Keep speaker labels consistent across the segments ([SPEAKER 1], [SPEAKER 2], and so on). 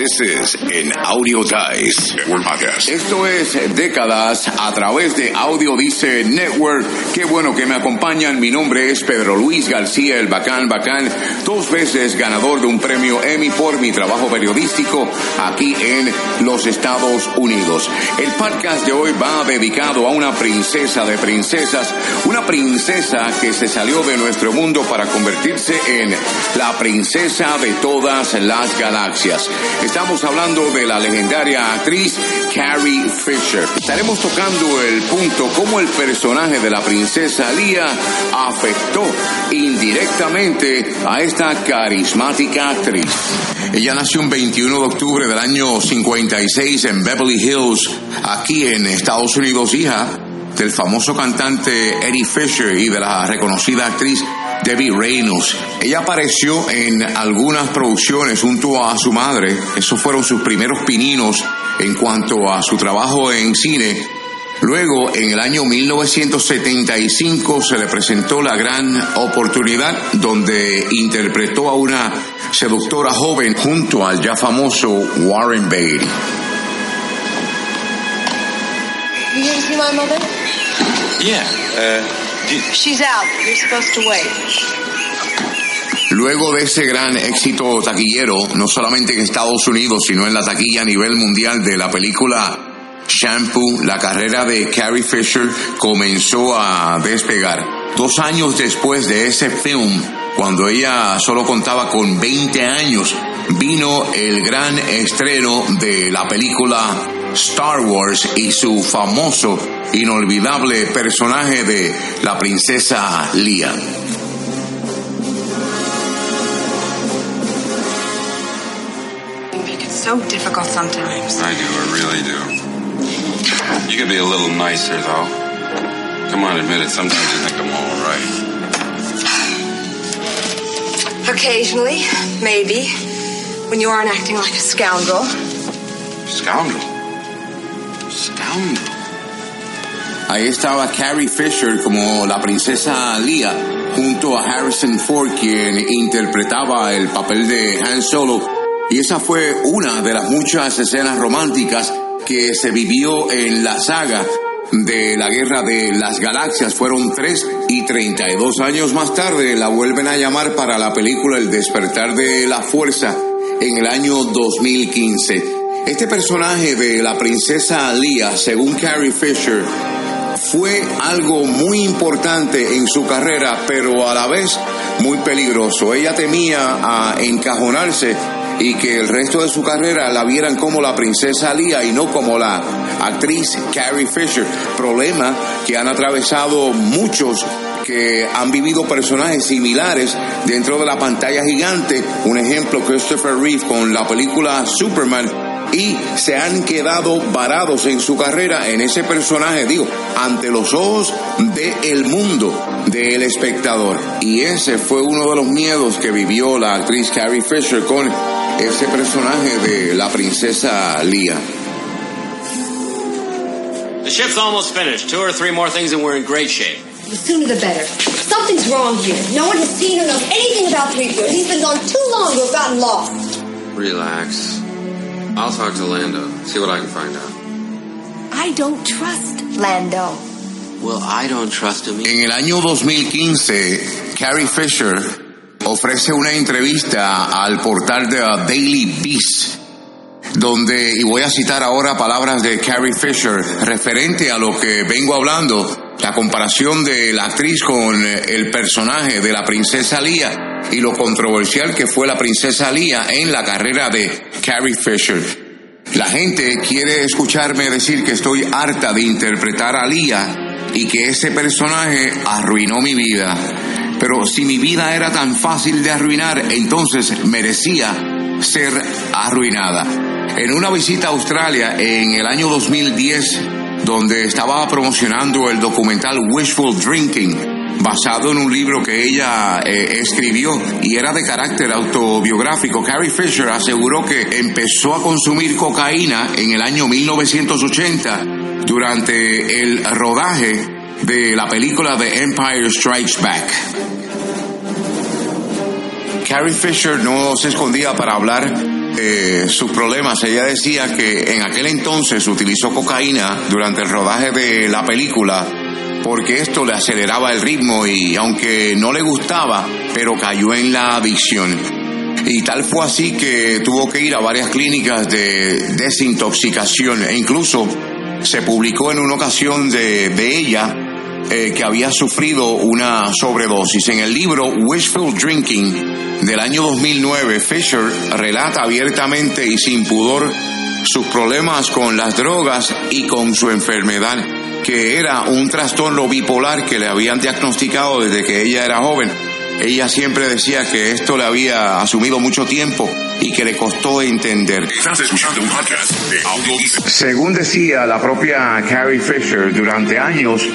[SPEAKER 1] This is in Audio Dice Network Podcast. Esto es décadas a través de Audio Dice Network. Qué bueno que me acompañan. Mi nombre es Pedro Luis García, el Bacán Bacán, dos veces ganador de un premio Emmy por mi trabajo periodístico aquí en los Estados Unidos. El podcast de hoy va dedicado a una princesa de princesas, una princesa que se salió de nuestro mundo para convertirse en la princesa de todas las galaxias. Estamos hablando de la legendaria actriz Carrie Fisher. Estaremos tocando el punto cómo el personaje de la princesa Leia afectó indirectamente a esta carismática actriz. Ella nació un 21 de octubre del año 56 en Beverly Hills, aquí en Estados Unidos, hija del famoso cantante Eddie Fisher y de la reconocida actriz Debbie Reynolds. Ella apareció en algunas producciones junto a su madre. Esos fueron sus primeros pininos en cuanto a su trabajo en cine. Luego, en el año 1975, se le presentó la gran oportunidad donde interpretó a una seductora joven junto al ya famoso Warren Beatty.
[SPEAKER 2] Yeah. Uh,
[SPEAKER 3] She's out. You're supposed to wait.
[SPEAKER 1] Luego de ese gran éxito taquillero, no solamente en Estados Unidos, sino en la taquilla a nivel mundial de la película Shampoo, la carrera de Carrie Fisher comenzó a despegar. Dos años después de ese film, cuando ella solo contaba con 20 años, vino el gran estreno de la película Star Wars y su famoso, inolvidable personaje de la princesa Leia.
[SPEAKER 3] You so difficult sometimes.
[SPEAKER 2] I do, I really do. You could be a little nicer, though. Come on, admit it. Sometimes you think I'm all right.
[SPEAKER 3] Occasionally, maybe. When you aren't acting like a scoundrel.
[SPEAKER 2] Scoundrel.
[SPEAKER 1] Ahí estaba Carrie Fisher como la princesa Leia junto a Harrison Ford quien interpretaba el papel de Han Solo y esa fue una de las muchas escenas románticas que se vivió en la saga de la Guerra de las Galaxias. Fueron tres y 32 años más tarde la vuelven a llamar para la película El despertar de la fuerza en el año 2015. Este personaje de la princesa Leia, según Carrie Fisher, fue algo muy importante en su carrera, pero a la vez muy peligroso. Ella temía a encajonarse y que el resto de su carrera la vieran como la princesa Leia y no como la actriz Carrie Fisher. Problema que han atravesado muchos que han vivido personajes similares dentro de la pantalla gigante. Un ejemplo, Christopher Reeve con la película Superman y se han quedado varados en su carrera en ese personaje, digo, ante los ojos del mundo, del espectador. Y ese fue uno de los miedos que vivió la actriz Carrie Fisher con ese personaje de la princesa Leia.
[SPEAKER 4] The ship's almost finished. Two or three more things and we're in great shape.
[SPEAKER 5] The sooner the better. Something's wrong here. No one has seen or knows anything about Threepwood. He's been gone too long to have gotten lost.
[SPEAKER 2] Relax. I'll talk to Lando, see what I can find out.
[SPEAKER 5] I don't trust Lando.
[SPEAKER 4] Well, I don't trust him.
[SPEAKER 1] En el año 2015, Carrie Fisher ofrece una entrevista al portal de Daily Beast, donde, y voy a citar ahora palabras de Carrie Fisher, referente a lo que vengo hablando, la comparación de la actriz con el personaje de la princesa Leia y lo controversial que fue la princesa Leia en la carrera de Carrie Fisher. La gente quiere escucharme decir que estoy harta de interpretar a Leia y que ese personaje arruinó mi vida. Pero si mi vida era tan fácil de arruinar, entonces merecía ser arruinada. En una visita a Australia en el año 2010, donde estaba promocionando el documental Wishful Drinking, basado en un libro que ella eh, escribió y era de carácter autobiográfico. Carrie Fisher aseguró que empezó a consumir cocaína en el año 1980 durante el rodaje de la película The Empire Strikes Back. Carrie Fisher no se escondía para hablar de sus problemas. Ella decía que en aquel entonces utilizó cocaína durante el rodaje de la película porque esto le aceleraba el ritmo y aunque no le gustaba, pero cayó en la adicción. Y tal fue así que tuvo que ir a varias clínicas de desintoxicación e incluso se publicó en una ocasión de, ella eh, que había sufrido una sobredosis. En el libro Wishful Drinking del año 2009, Fisher relata abiertamente y sin pudor sus problemas con las drogas y con su enfermedad, que era un trastorno bipolar que le habían diagnosticado desde que ella era joven. Ella siempre decía que esto le había asumido mucho tiempo y que le costó entender. Según decía la propia Carrie Fisher, durante años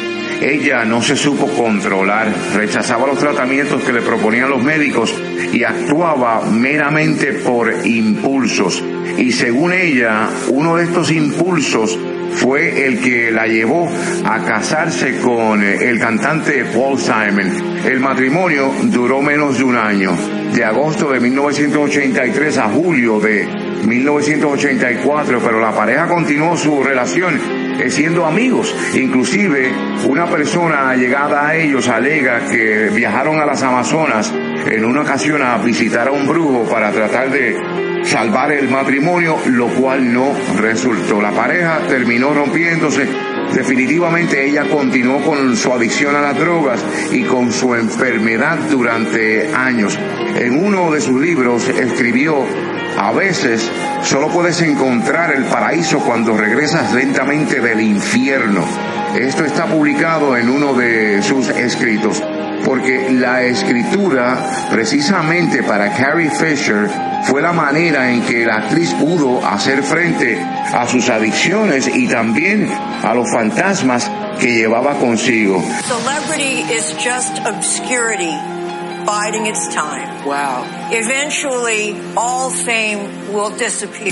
[SPEAKER 1] ella no se supo controlar, rechazaba los tratamientos que le proponían los médicos y actuaba meramente por impulsos. Y según ella, uno de estos impulsos fue el que la llevó a casarse con el cantante Paul Simon. El matrimonio duró menos de un año, de agosto de 1983 a julio de 1984, pero la pareja continuó su relación eh, siendo amigos. Inclusive una persona llegada a ellos alega que viajaron a las Amazonas en una ocasión a visitar a un brujo para tratar de salvar el matrimonio, lo cual no resultó. La pareja terminó rompiéndose. Definitivamente ella continuó con su adicción a las drogas y con su enfermedad durante años. En uno de sus libros escribió a veces solo puedes encontrar el paraíso cuando regresas lentamente del infierno. Esto está publicado en uno de sus escritos, porque la escritura, precisamente para Carrie Fisher, fue la manera en que la actriz pudo hacer frente a sus adicciones y también a los fantasmas que llevaba consigo.
[SPEAKER 6] Celebrity is just obscurity biding its time.
[SPEAKER 3] Wow.
[SPEAKER 6] Eventually, all fame will disappear.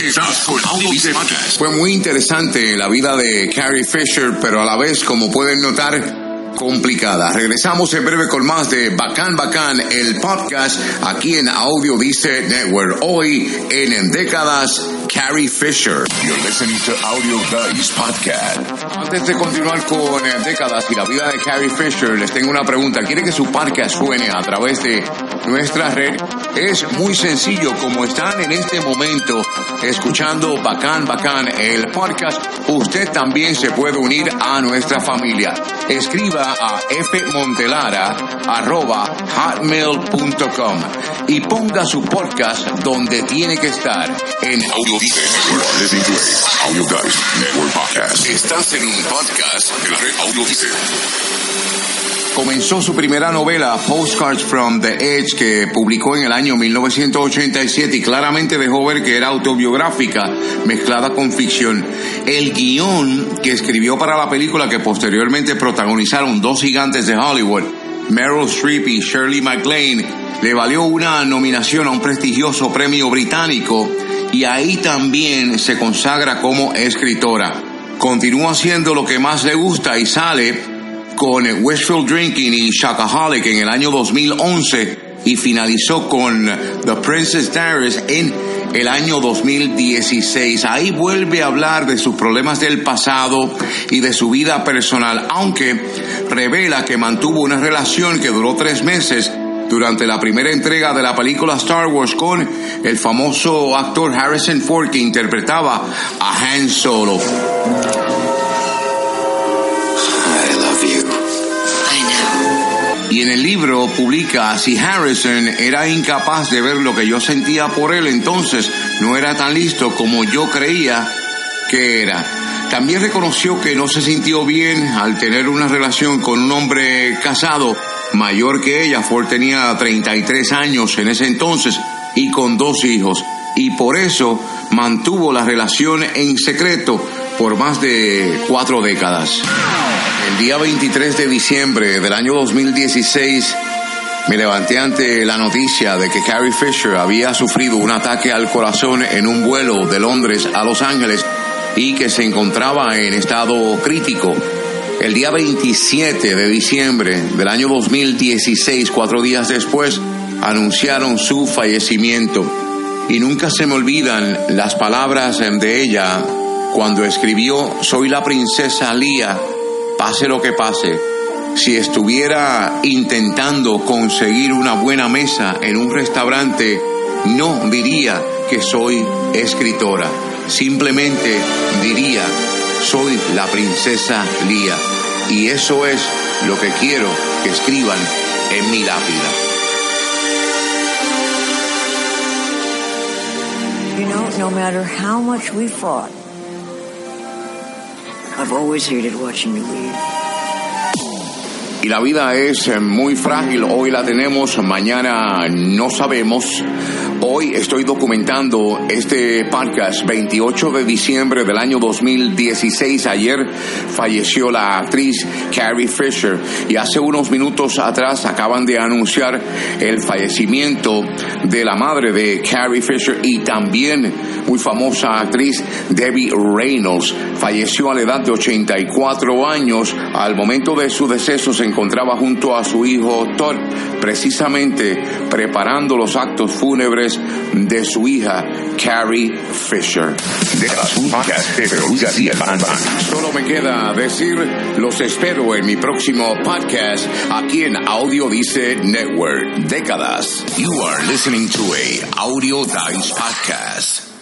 [SPEAKER 1] Fue muy interesante la vida de Carrie Fisher, pero a la vez, como pueden notar, complicada. Regresamos en breve con más de Bacán Bacán, el podcast aquí en Audio Dice Network. Hoy en, en décadas, Carrie Fisher.
[SPEAKER 7] You're listening to Audio Dice Podcast.
[SPEAKER 1] Antes de continuar con eh, décadas y la vida de Carrie Fisher, les tengo una pregunta. ¿Quiere que su podcast suene a través de nuestra red? Es muy sencillo, como están en este momento escuchando Bacán Bacán, el podcast, usted también se puede unir a nuestra familia. Escriba a fmontelara arroba hotmail.com y ponga su podcast donde tiene que estar en
[SPEAKER 7] Audio Audio Network Podcast.
[SPEAKER 1] Estás en un podcast
[SPEAKER 7] de la red Audio.
[SPEAKER 1] Comenzó su primera novela, Postcards from the Edge, que publicó en el año 1987 y claramente dejó ver que era autobiográfica mezclada con ficción. El guion que escribió para la película que posteriormente protagonizaron dos gigantes de Hollywood, Meryl Streep y Shirley MacLaine, le valió una nominación a un prestigioso premio británico y ahí también se consagra como escritora. Continúa haciendo lo que más le gusta y sale con Wishful Drinking y Shakaholic en el año 2011 y finalizó con The Princess Diaries en el año 2016. Ahí vuelve a hablar de sus problemas del pasado y de su vida personal, aunque revela que mantuvo una relación que duró tres meses durante la primera entrega de la película Star Wars con el famoso actor Harrison Ford que interpretaba a Han Solo. Y en el libro publica, si Harrison era incapaz de ver lo que yo sentía por él, entonces no era tan listo como yo creía que era. También reconoció que no se sintió bien al tener una relación con un hombre casado mayor que ella. Ford tenía 33 años en ese entonces y con dos hijos. y por eso mantuvo la relación en secreto por más de cuatro décadas. El día 23 de diciembre del año 2016 me levanté ante la noticia de que Carrie Fisher había sufrido un ataque al corazón en un vuelo de Londres a Los Ángeles y que se encontraba en estado crítico. El día 27 de diciembre del año 2016, cuatro días después, anunciaron su fallecimiento. Y nunca se me olvidan las palabras de ella cuando escribió, soy la princesa Lía, pase lo que pase. Si estuviera intentando conseguir una buena mesa en un restaurante, no diría que soy escritora. Simplemente diría, soy la princesa Lía. Y eso es lo que quiero que escriban en mi lápida.
[SPEAKER 6] No matter how much we fought,
[SPEAKER 1] Y la vida es muy frágil, hoy la tenemos, mañana no sabemos. Hoy estoy documentando este podcast 28 de diciembre del año 2016. Ayer falleció la actriz Carrie Fisher y hace unos minutos atrás acaban de anunciar el fallecimiento de la madre de Carrie Fisher y también muy famosa actriz Debbie Reynolds. Falleció a la edad de 84 años. Al momento de su deceso se encontraba junto a su hijo Todd, precisamente preparando los actos fúnebres de su hija Carrie Fisher. Solo me queda decir, los espero en mi próximo podcast aquí en Audio Dice Network. Décadas. You are listening to a Audio Dice podcast.